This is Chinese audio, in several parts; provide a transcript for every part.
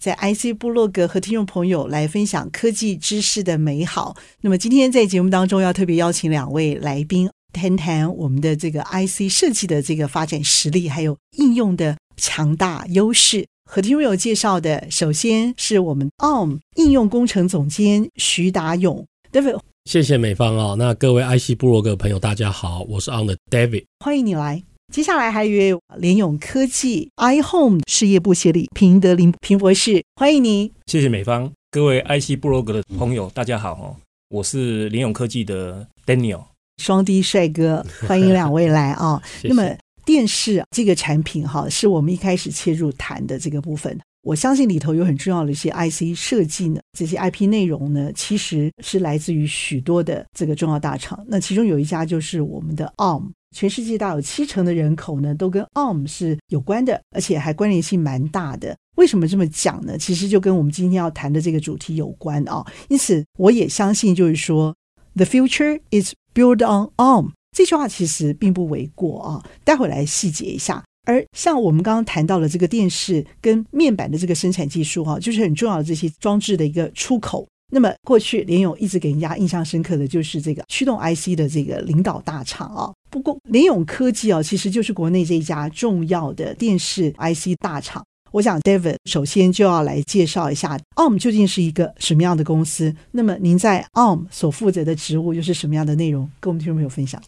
在 IC 部落格和听众朋友来分享科技知识的美好。那么今天在节目当中要特别邀请两位来宾，谈谈我们的这个 IC 设计的这个发展实力，还有应用的强大优势。和听众朋友介绍的，首先是我们 ARM 应用工程总监徐达勇，David。谢谢美方哦。那各位 IC 部落格朋友，大家好，我是 ARM 的 David，欢迎你来。接下来还有一位联咏科技 iHome 事业部协理平德林平博士，欢迎您。谢谢美方，各位 IC 部落格的朋友，大家好哦，我是联咏科技的 Daniel，双 D 帅哥，欢迎两位来啊。谢谢。那么电视这个产品哈，是我们一开始切入谈的这个部分。我相信里头有很重要的一些 IC 设计呢，这些 IP 内容呢，其实是来自于许多的这个重要大厂。那其中有一家就是我们的 ARM，全世界大有七成的人口呢都跟 ARM 是有关的，而且还关联性蛮大的。为什么这么讲呢？其实就跟我们今天要谈的这个主题有关啊。因此，我也相信就是说，The future is built on ARM 这句话其实并不为过啊。待会来细节一下。而像我们刚刚谈到的这个电视跟面板的这个生产技术哈，就是很重要的这些装置的一个出口。那么过去联咏一直给人家印象深刻的就是这个驱动 IC 的这个领导大厂啊。不过联咏科技啊，其实就是国内这一家重要的电视 IC 大厂。我想 David 首先就要来介绍一下 ARM 究竟是一个什么样的公司。那么您在 ARM 所负责的职务又是什么样的内容？跟我们听众朋友分享。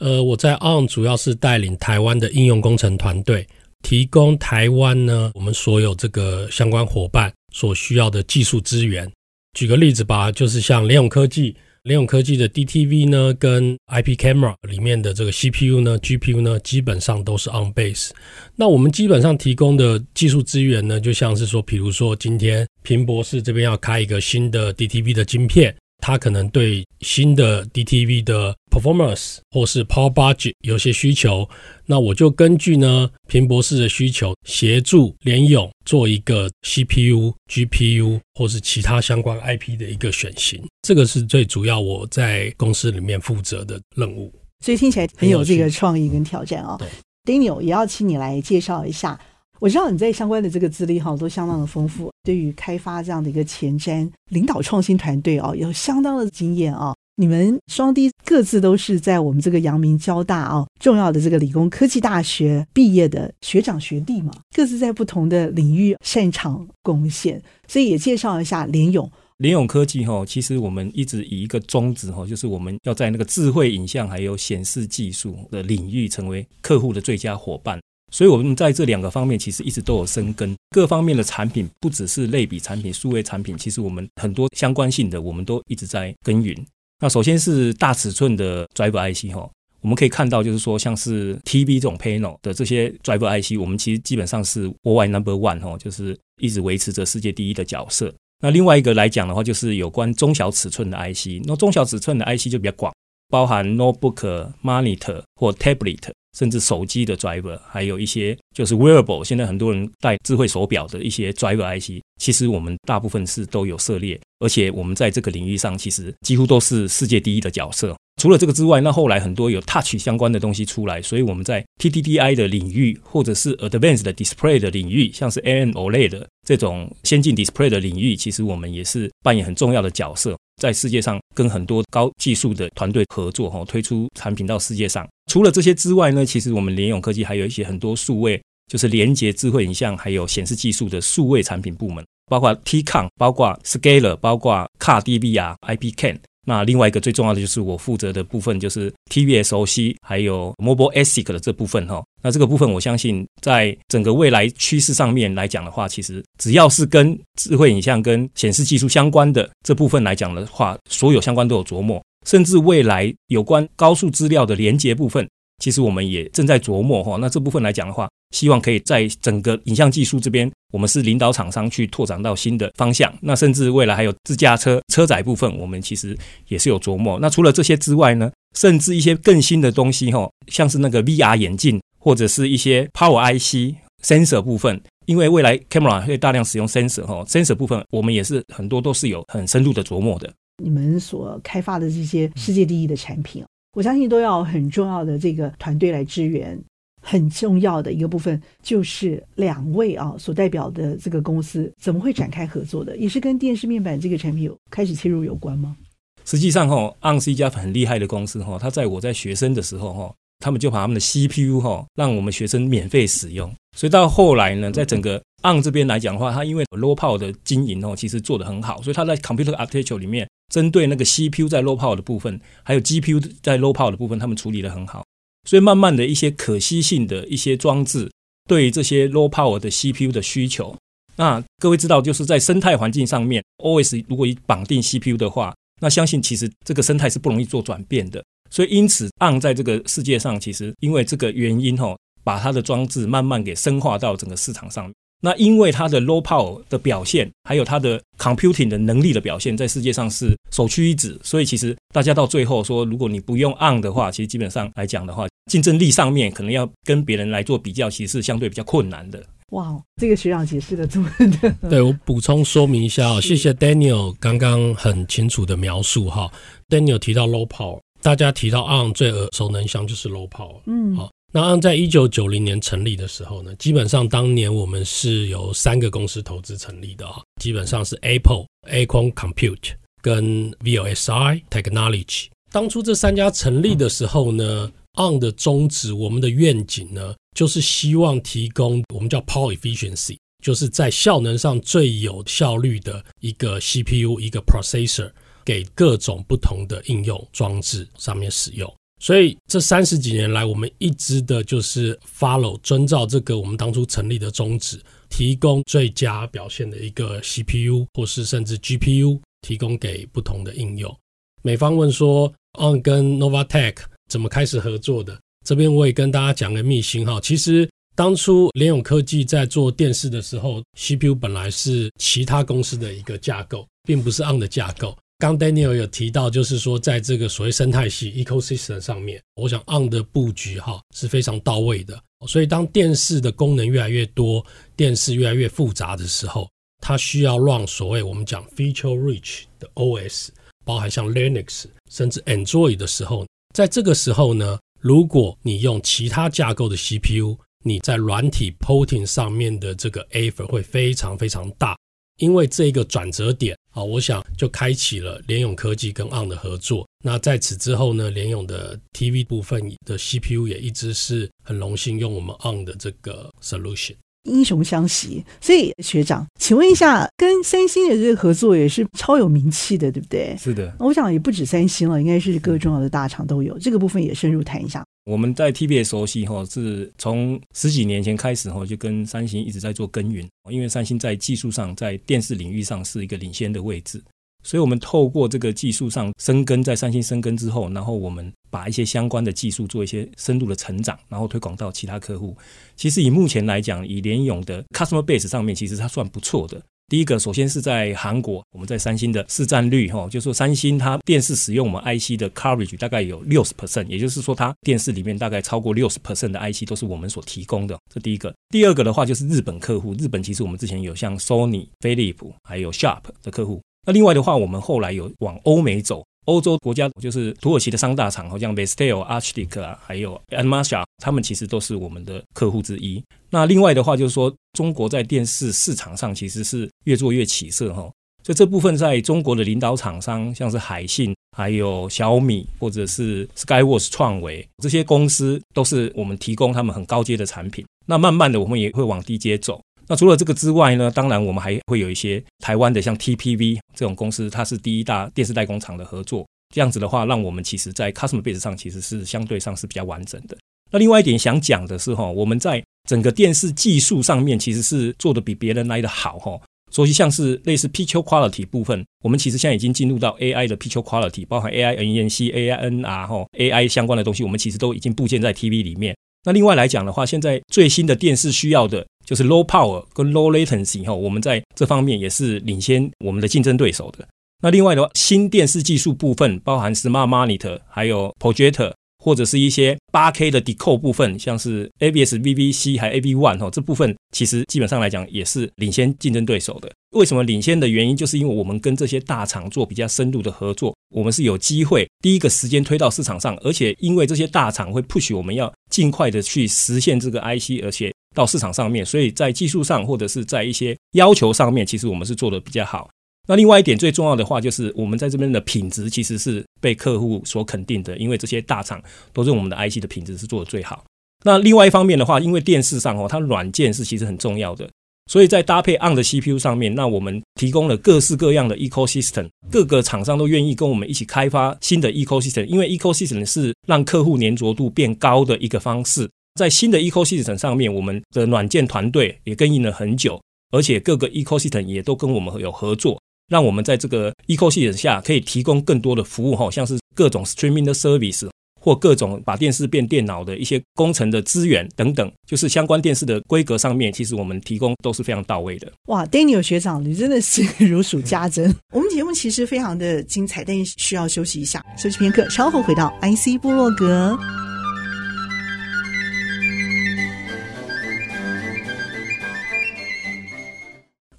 呃，我在 ARM 主要是带领台湾的应用工程团队，提供台湾呢我们所有这个相关伙伴所需要的技术资源。举个例子吧，就是像联咏科技，联咏科技的 DTV 呢跟 IP Camera 里面的这个 CPU 呢、GPU 呢，基本上都是 on base。那我们基本上提供的技术资源呢，就像是说，比如说今天平博士这边要开一个新的 DTV 的晶片。他可能对新的 DTV 的 performance 或是 power budget 有些需求，那我就根据呢平博士的需求，协助联咏做一个 CPU、GPU 或是其他相关 IP 的一个选型。这个是最主要我在公司里面负责的任务。所以听起来很有这个创意跟挑战啊、哦。Daniel 也要请你来介绍一下。我知道你在相关的这个资历哈都相当的丰富，对于开发这样的一个前瞻、领导创新团队啊，有相当的经验啊。你们双低各自都是在我们这个阳明交大啊重要的这个理工科技大学毕业的学长学弟嘛，各自在不同的领域擅长贡献，所以也介绍一下联咏。联咏科技哈，其实我们一直以一个宗旨哈，就是我们要在那个智慧影像还有显示技术的领域成为客户的最佳伙伴。所以，我们在这两个方面其实一直都有深耕。各方面的产品，不只是类比产品、数位产品，其实我们很多相关性的，我们都一直在耕耘。那首先是大尺寸的 Driver IC 哈，我们可以看到，就是说像是 TV 这种 Panel 的这些 Driver IC，我们其实基本上是 world Number One 哈，就是一直维持着世界第一的角色。那另外一个来讲的话，就是有关中小尺寸的 IC，那中小尺寸的 IC 就比较广，包含 Notebook、Monitor 或 Tablet。甚至手机的 driver，还有一些就是 wearable，现在很多人戴智慧手表的一些 driver IC，其实我们大部分是都有涉猎，而且我们在这个领域上其实几乎都是世界第一的角色。除了这个之外，那后来很多有 touch 相关的东西出来，所以我们在 TDDI 的领域，或者是 advanced 的 display 的领域，像是 AMOLED 这种先进 display 的领域，其实我们也是扮演很重要的角色。在世界上跟很多高技术的团队合作，哈，推出产品到世界上。除了这些之外呢，其实我们联咏科技还有一些很多数位，就是连接智慧影像还有显示技术的数位产品部门，包括 TCON，包括 Scaler，包括 CARDV 啊 I P Can。那另外一个最重要的就是我负责的部分，就是 TV SoC 还有 Mobile ASIC 的这部分哈。那这个部分我相信，在整个未来趋势上面来讲的话，其实只要是跟智慧影像跟显示技术相关的这部分来讲的话，所有相关都有琢磨。甚至未来有关高速资料的连接部分，其实我们也正在琢磨哈。那这部分来讲的话，希望可以在整个影像技术这边，我们是领导厂商去拓展到新的方向。那甚至未来还有自驾车车载部分，我们其实也是有琢磨。那除了这些之外呢，甚至一些更新的东西哈，像是那个 VR 眼镜，或者是一些 Power IC sensor 部分。因为未来 camera 会大量使用 sensor 哈，sensor 部分我们也是很多都是有很深入的琢磨的。你们所开发的这些世界第一的产品，我相信都要很重要的这个团队来支援。很重要的一个部分就是两位啊所代表的这个公司怎么会展开合作的，也是跟电视面板这个产品有开始切入有关吗？实际上哈，ARM 是一家很厉害的公司哈，他在我在学生的时候哈。他们就把他们的 CPU 哈，让我们学生免费使用。所以到后来呢，在整个 ARM 这边来讲的话，它因为 low power 的经营哦，其实做得很好。所以它在 computer architecture 里面，针对那个 CPU 在 low power 的部分，还有 GPU 在 low power 的部分，他们处理得很好。所以慢慢的一些可吸性的一些装置，对于这些 low power 的 CPU 的需求，那各位知道，就是在生态环境上面，OS 如果一绑定 CPU 的话，那相信其实这个生态是不容易做转变的。所以，因此，on 在这个世界上，其实因为这个原因，哦，把它的装置慢慢给深化到整个市场上。那因为它的 low power 的表现，还有它的 computing 的能力的表现，在世界上是首屈一指。所以，其实大家到最后说，如果你不用 on 的话，其实基本上来讲的话，竞争力上面可能要跟别人来做比较，其实是相对比较困难的。哇，这个学长解释的这么的，对，我补充说明一下，谢谢 Daniel 刚刚很清楚的描述哈。Daniel 提到 low power。大家提到 on 最耳熟能详就是 Low Power，嗯，好，那在一九九零年成立的时候呢，基本上当年我们是由三个公司投资成立的哈，基本上是 Apple、Acorn Compute 跟 VLSI Technology。当初这三家成立的时候呢，ARM 的宗旨，我们的愿景呢，就是希望提供我们叫 Power Efficiency，就是在效能上最有效率的一个 CPU 一个 Processor。给各种不同的应用装置上面使用，所以这三十几年来，我们一直的就是 follow 遵照这个我们当初成立的宗旨，提供最佳表现的一个 CPU 或是甚至 GPU，提供给不同的应用。美方问说，On 跟 Novatek 怎么开始合作的？这边我也跟大家讲个秘辛哈，其实当初联咏科技在做电视的时候，CPU 本来是其他公司的一个架构，并不是 On 的架构。刚 Daniel 有提到，就是说，在这个所谓生态系 ecosystem 上面，我想 ARM 的布局哈是非常到位的。所以，当电视的功能越来越多，电视越来越复杂的时候，它需要让所谓我们讲 feature rich 的 OS，包含像 Linux 甚至 Android 的时候，在这个时候呢，如果你用其他架构的 CPU，你在软体 porting 上面的这个 effort 会非常非常大。因为这个转折点啊，我想就开启了联咏科技跟 ON 的合作。那在此之后呢，联咏的 TV 部分的 CPU 也一直是很荣幸用我们 ON 的这个 solution。英雄相惜，所以学长，请问一下，跟三星的这个合作也是超有名气的，对不对？是的，我想也不止三星了，应该是各重要的大厂都有。这个部分也深入谈一下。我们在 TBS 熟悉哈，是从十几年前开始哈，就跟三星一直在做耕耘。因为三星在技术上，在电视领域上是一个领先的位置，所以我们透过这个技术上深耕，在三星深耕之后，然后我们把一些相关的技术做一些深度的成长，然后推广到其他客户。其实以目前来讲，以联咏的 customer base 上面，其实它算不错的。第一个，首先是在韩国，我们在三星的市占率，哈，就是说三星它电视使用我们 IC 的 coverage 大概有六十 percent，也就是说它电视里面大概超过六十 percent 的 IC 都是我们所提供的，这第一个。第二个的话就是日本客户，日本其实我们之前有像 Sony、飞利浦还有 Sharp 的客户。另外的话，我们后来有往欧美走。欧洲国家就是土耳其的三大厂，好像 Vestel、Arçelik 啊，还有 a n m a s h a 他们其实都是我们的客户之一。那另外的话，就是说中国在电视市场上其实是越做越起色哈。所以这部分在中国的领导厂商，像是海信、还有小米或者是 Skyworth 创维这些公司，都是我们提供他们很高阶的产品。那慢慢的，我们也会往低阶走。那除了这个之外呢，当然我们还会有一些台湾的像 TPV 这种公司，它是第一大电视代工厂的合作。这样子的话，让我们其实在 customer base 上其实是相对上是比较完整的。那另外一点想讲的是哈，我们在整个电视技术上面其实是做的比别人来的好哈。所以像是类似 picture quality 部分，我们其实现在已经进入到 AI 的 picture quality，包含 AI NENC、AI NR 哈 AI 相关的东西，我们其实都已经布建在 TV 里面。那另外来讲的话，现在最新的电视需要的就是 low power 跟 low latency 哈，我们在这方面也是领先我们的竞争对手的。那另外的话，新电视技术部分包含 smart monitor，还有 projector。或者是一些八 K 的 decode 部分，像是 A B S V V C 还 AV One 哈，这部分其实基本上来讲也是领先竞争对手的。为什么领先的原因，就是因为我们跟这些大厂做比较深入的合作，我们是有机会第一个时间推到市场上，而且因为这些大厂会 push 我们要尽快的去实现这个 IC，而且到市场上面，所以在技术上或者是在一些要求上面，其实我们是做的比较好。那另外一点最重要的话，就是我们在这边的品质其实是被客户所肯定的，因为这些大厂都认为我们的 IC 的品质是做的最好。那另外一方面的话，因为电视上哦，它软件是其实很重要的，所以在搭配 on 的 CPU 上面，那我们提供了各式各样的 ecosystem，各个厂商都愿意跟我们一起开发新的 ecosystem，因为 ecosystem 是让客户粘着度变高的一个方式。在新的 ecosystem 上面，我们的软件团队也跟进了很久，而且各个 ecosystem 也都跟我们有合作。让我们在这个 ecosystem 下可以提供更多的服务哈，像是各种 streaming 的 service 或各种把电视变电脑的一些工程的资源等等，就是相关电视的规格上面，其实我们提供都是非常到位的。哇，Daniel 学长，你真的是如数家珍。我们节目其实非常的精彩，但需要休息一下，休息片刻，稍后回到 IC 部落格。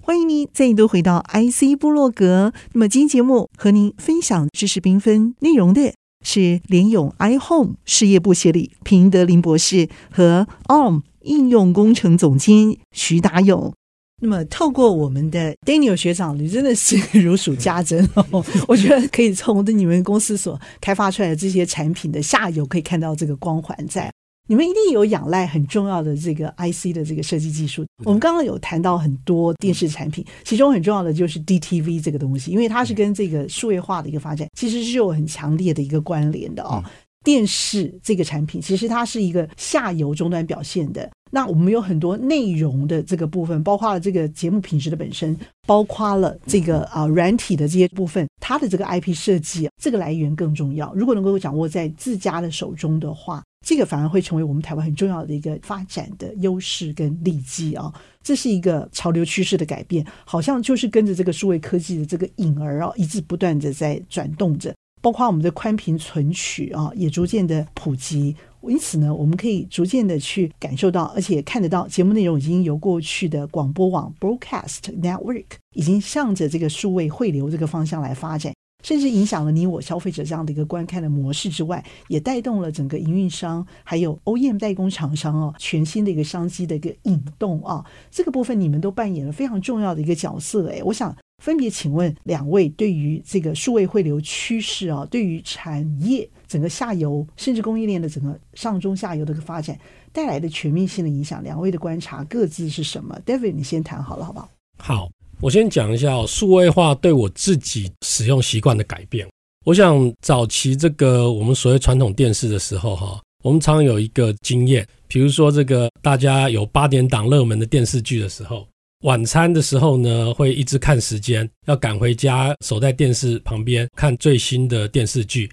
欢迎您再度回到 IC 部落格。那么今天节目和您分享知识缤纷内容的是联咏 iHome 事业部协理平德林博士和 ARM 应用工程总监徐达勇。那么透过我们的 Daniel 学长，你真的是如数家珍哦。我觉得可以从你们公司所开发出来的这些产品的下游，可以看到这个光环在。你们一定有仰赖很重要的这个 IC 的这个设计技术。我们刚刚有谈到很多电视产品，其中很重要的就是 DTV 这个东西，因为它是跟这个数位化的一个发展其实是有很强烈的一个关联的哦。电视这个产品其实它是一个下游终端表现的。那我们有很多内容的这个部分，包括了这个节目品质的本身，包括了这个啊软体的这些部分，它的这个 IP 设计这个来源更重要。如果能够掌握在自家的手中的话。这个反而会成为我们台湾很重要的一个发展的优势跟利基啊！这是一个潮流趋势的改变，好像就是跟着这个数位科技的这个影儿啊，一直不断的在转动着。包括我们的宽频存取啊，也逐渐的普及。因此呢，我们可以逐渐的去感受到，而且看得到节目内容已经由过去的广播网 （broadcast network） 已经向着这个数位汇流这个方向来发展。甚至影响了你我消费者这样的一个观看的模式之外，也带动了整个营运商还有 OEM 代工厂商哦，全新的一个商机的一个引动啊。这个部分你们都扮演了非常重要的一个角色诶，我想分别请问两位，对于这个数位汇流趋势啊，对于产业整个下游甚至供应链的整个上中下游的一个发展带来的全面性的影响，两位的观察各自是什么？David，你先谈好了，好不好？好。我先讲一下哦，数位化对我自己使用习惯的改变。我想早期这个我们所谓传统电视的时候，哈，我们常有一个经验，比如说这个大家有八点档热门的电视剧的时候，晚餐的时候呢，会一直看时间，要赶回家守在电视旁边看最新的电视剧。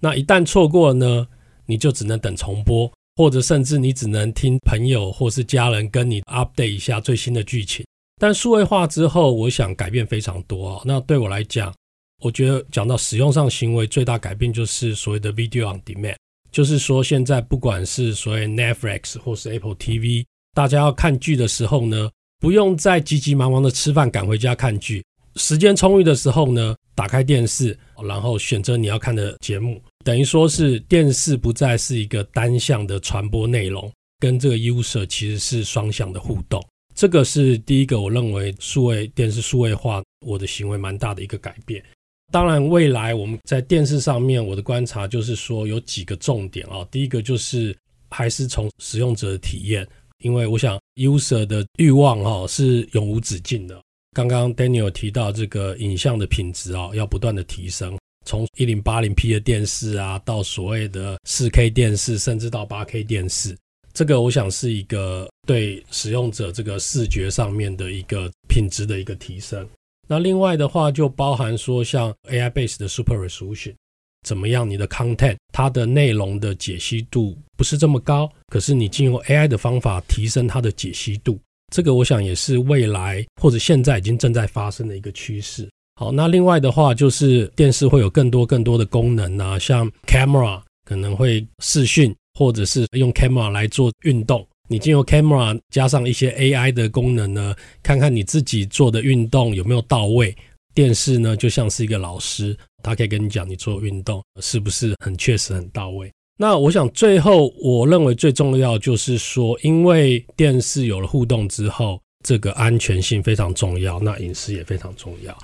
那一旦错过呢，你就只能等重播，或者甚至你只能听朋友或是家人跟你 update 一下最新的剧情。但数位化之后，我想改变非常多。那对我来讲，我觉得讲到使用上行为最大改变就是所谓的 video on demand，就是说现在不管是所谓 Netflix 或是 Apple TV，大家要看剧的时候呢，不用再急急忙忙的吃饭赶回家看剧，时间充裕的时候呢，打开电视，然后选择你要看的节目，等于说是电视不再是一个单向的传播内容，跟这个 user 其实是双向的互动。这个是第一个，我认为数位电视数位化我的行为蛮大的一个改变。当然，未来我们在电视上面，我的观察就是说有几个重点啊。第一个就是还是从使用者的体验，因为我想 user 的欲望哈是永无止境的。刚刚 Daniel 提到这个影像的品质啊，要不断的提升，从一零八零 P 的电视啊，到所谓的四 K 电视，甚至到八 K 电视。这个我想是一个对使用者这个视觉上面的一个品质的一个提升。那另外的话就包含说像 AI base 的 Super Resolution，怎么样？你的 content 它的内容的解析度不是这么高，可是你经由 AI 的方法提升它的解析度，这个我想也是未来或者现在已经正在发生的一个趋势。好，那另外的话就是电视会有更多更多的功能啊，像 camera 可能会视讯，或者是用 camera 来做运动。你经由 camera 加上一些 AI 的功能呢，看看你自己做的运动有没有到位。电视呢，就像是一个老师，他可以跟你讲你做运动是不是很确实很到位。那我想最后我认为最重要就是说，因为电视有了互动之后，这个安全性非常重要，那隐私也非常重要。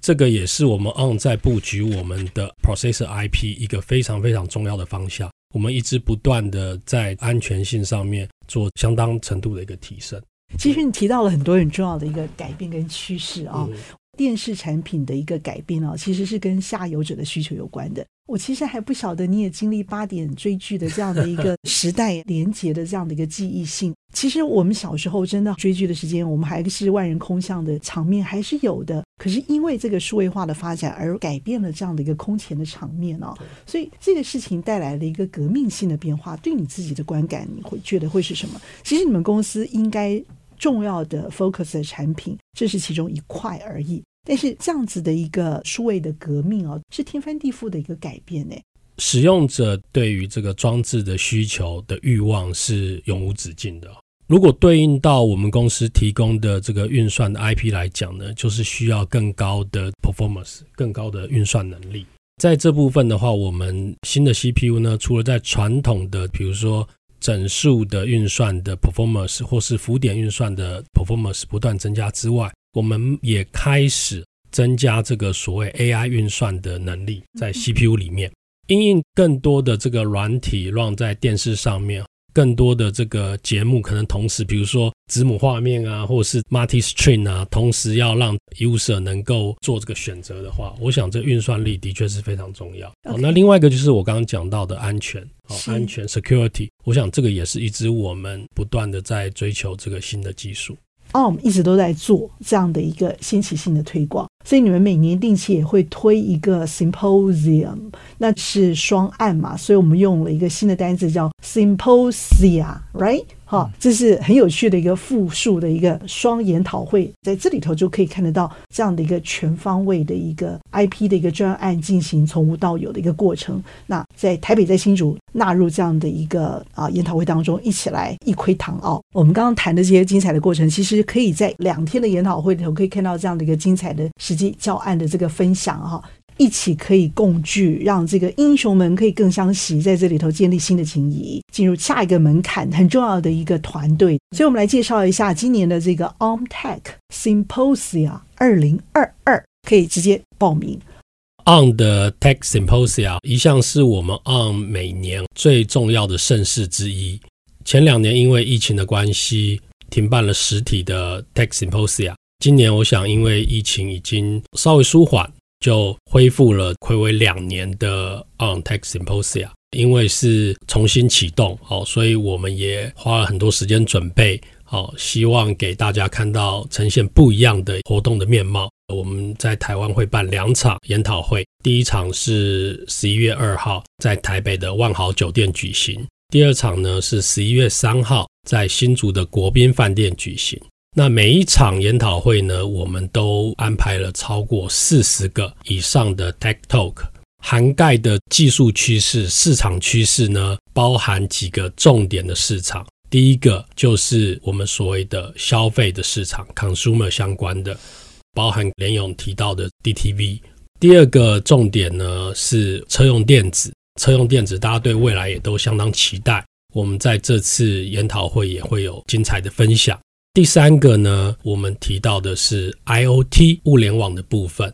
这个也是我们 ON 在布局我们的 Processor IP 一个非常非常重要的方向。我们一直不断的在安全性上面做相当程度的一个提升。其实你提到了很多很重要的一个改变跟趋势啊。嗯电视产品的一个改变啊，其实是跟下游者的需求有关的。我其实还不晓得你也经历八点追剧的这样的一个时代连接的这样的一个记忆性。其实我们小时候真的追剧的时间，我们还是万人空巷的场面还是有的。可是因为这个数位化的发展而改变了这样的一个空前的场面哦。所以这个事情带来了一个革命性的变化。对你自己的观感，你会觉得会是什么？其实你们公司应该。重要的 focus 的产品，这是其中一块而已。但是这样子的一个数位的革命哦，是天翻地覆的一个改变呢。使用者对于这个装置的需求的欲望是永无止境的。如果对应到我们公司提供的这个运算的 IP 来讲呢，就是需要更高的 performance，更高的运算能力。在这部分的话，我们新的 CPU 呢，除了在传统的，比如说。整数的运算的 performance 或是浮点运算的 performance 不断增加之外，我们也开始增加这个所谓 AI 运算的能力在 CPU 里面，因应更多的这个软体让在电视上面。更多的这个节目可能同时，比如说子母画面啊，或者是 multi stream 啊，同时要让 user 能够做这个选择的话，我想这运算力的确是非常重要。好，那另外一个就是我刚刚讲到的安全，好，安全 security，我想这个也是一直我们不断的在追求这个新的技术。哦，我们一直都在做这样的一个新奇性的推广，所以你们每年定期也会推一个 symposium，那是双案嘛，所以我们用了一个新的单词叫 symposia，right？好，这是很有趣的一个复数的一个双研讨会，在这里头就可以看得到这样的一个全方位的一个 IP 的一个专案进行从无到有的一个过程。那在台北，在新竹纳入这样的一个啊研讨会当中，一起来一窥堂奥。我们刚刚谈的这些精彩的过程，其实可以在两天的研讨会里头可以看到这样的一个精彩的实际教案的这个分享哈。一起可以共聚，让这个英雄们可以更相惜，在这里头建立新的情谊，进入下一个门槛，很重要的一个团队。所以，我们来介绍一下今年的这个 OnTech Symposia 二零二二，可以直接报名。On 的 Tech Symposia 一向是我们 On 每年最重要的盛事之一。前两年因为疫情的关系，停办了实体的 Tech Symposia。今年我想，因为疫情已经稍微舒缓。就恢复了睽违两年的 ON Tech Symposia，因为是重新启动，哦，所以我们也花了很多时间准备，哦，希望给大家看到呈现不一样的活动的面貌。我们在台湾会办两场研讨会，第一场是十一月二号在台北的万豪酒店举行，第二场呢是十一月三号在新竹的国宾饭店举行。那每一场研讨会呢，我们都安排了超过四十个以上的 Tech Talk，涵盖的技术趋势、市场趋势呢，包含几个重点的市场。第一个就是我们所谓的消费的市场 （consumer） 相关的，包含连勇提到的 DTV。第二个重点呢是车用电子，车用电子大家对未来也都相当期待。我们在这次研讨会也会有精彩的分享。第三个呢，我们提到的是 IoT 物联网的部分，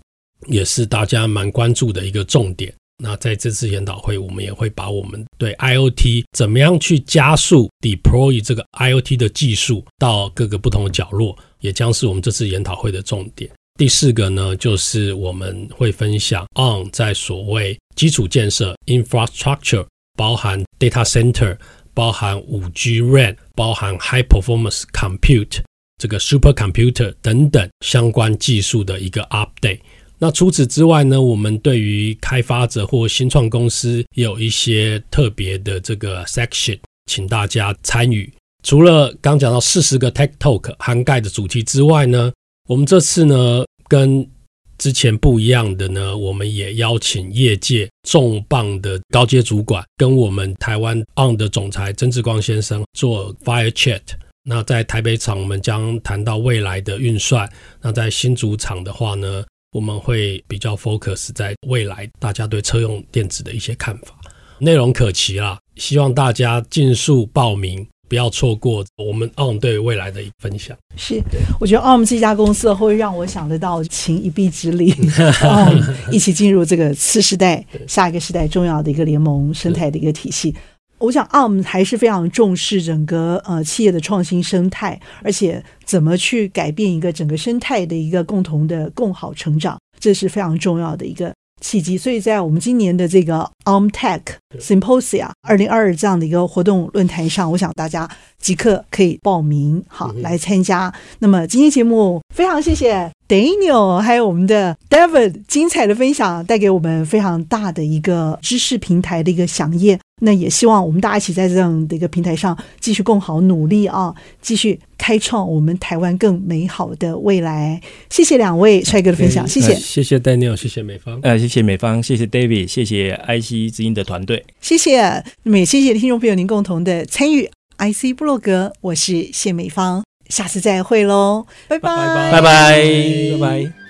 也是大家蛮关注的一个重点。那在这次研讨会，我们也会把我们对 IoT 怎么样去加速 deploy 这个 IoT 的技术到各个不同的角落，也将是我们这次研讨会的重点。第四个呢，就是我们会分享 ON 在所谓基础建设 infrastructure，包含 data center。包含五 G RAN，包含 High Performance Compute 这个 Supercomputer 等等相关技术的一个 update。那除此之外呢，我们对于开发者或新创公司有一些特别的这个 section，请大家参与。除了刚讲到四十个 Tech Talk 涵盖的主题之外呢，我们这次呢跟之前不一样的呢，我们也邀请业界重磅的高阶主管跟我们台湾 On 的总裁曾志光先生做 Fire Chat。那在台北场，我们将谈到未来的运算；那在新主场的话呢，我们会比较 focus 在未来大家对车用电子的一些看法，内容可期啦。希望大家尽速报名。不要错过我们 ON 对未来的分享。是，我觉得 ON 这家公司会让我想得到倾一臂之力，一起进入这个次时代、下一个时代重要的一个联盟生态的一个体系。我想 ARM 还是非常重视整个呃企业的创新生态，而且怎么去改变一个整个生态的一个共同的共好成长，这是非常重要的一个。契机，所以在我们今年的这个 OMTech Symposia 二零二二这样的一个活动论坛上，我想大家即刻可以报名，好来参加。那么今天节目非常谢谢 Daniel 还有我们的 David 精彩的分享，带给我们非常大的一个知识平台的一个饗宴。那也希望我们大家一起在这样的一个平台上继续共好努力啊，继续开创我们台湾更美好的未来。谢谢两位帅哥的分享，谢谢，谢谢 Daniel，谢谢美方，呃，谢谢美方，谢谢 David，谢谢 IC 之音的团队，谢谢。那么也谢谢听众朋友您共同的参与，IC 布洛格，我是谢美芳，下次再会喽，拜拜，拜拜，拜拜。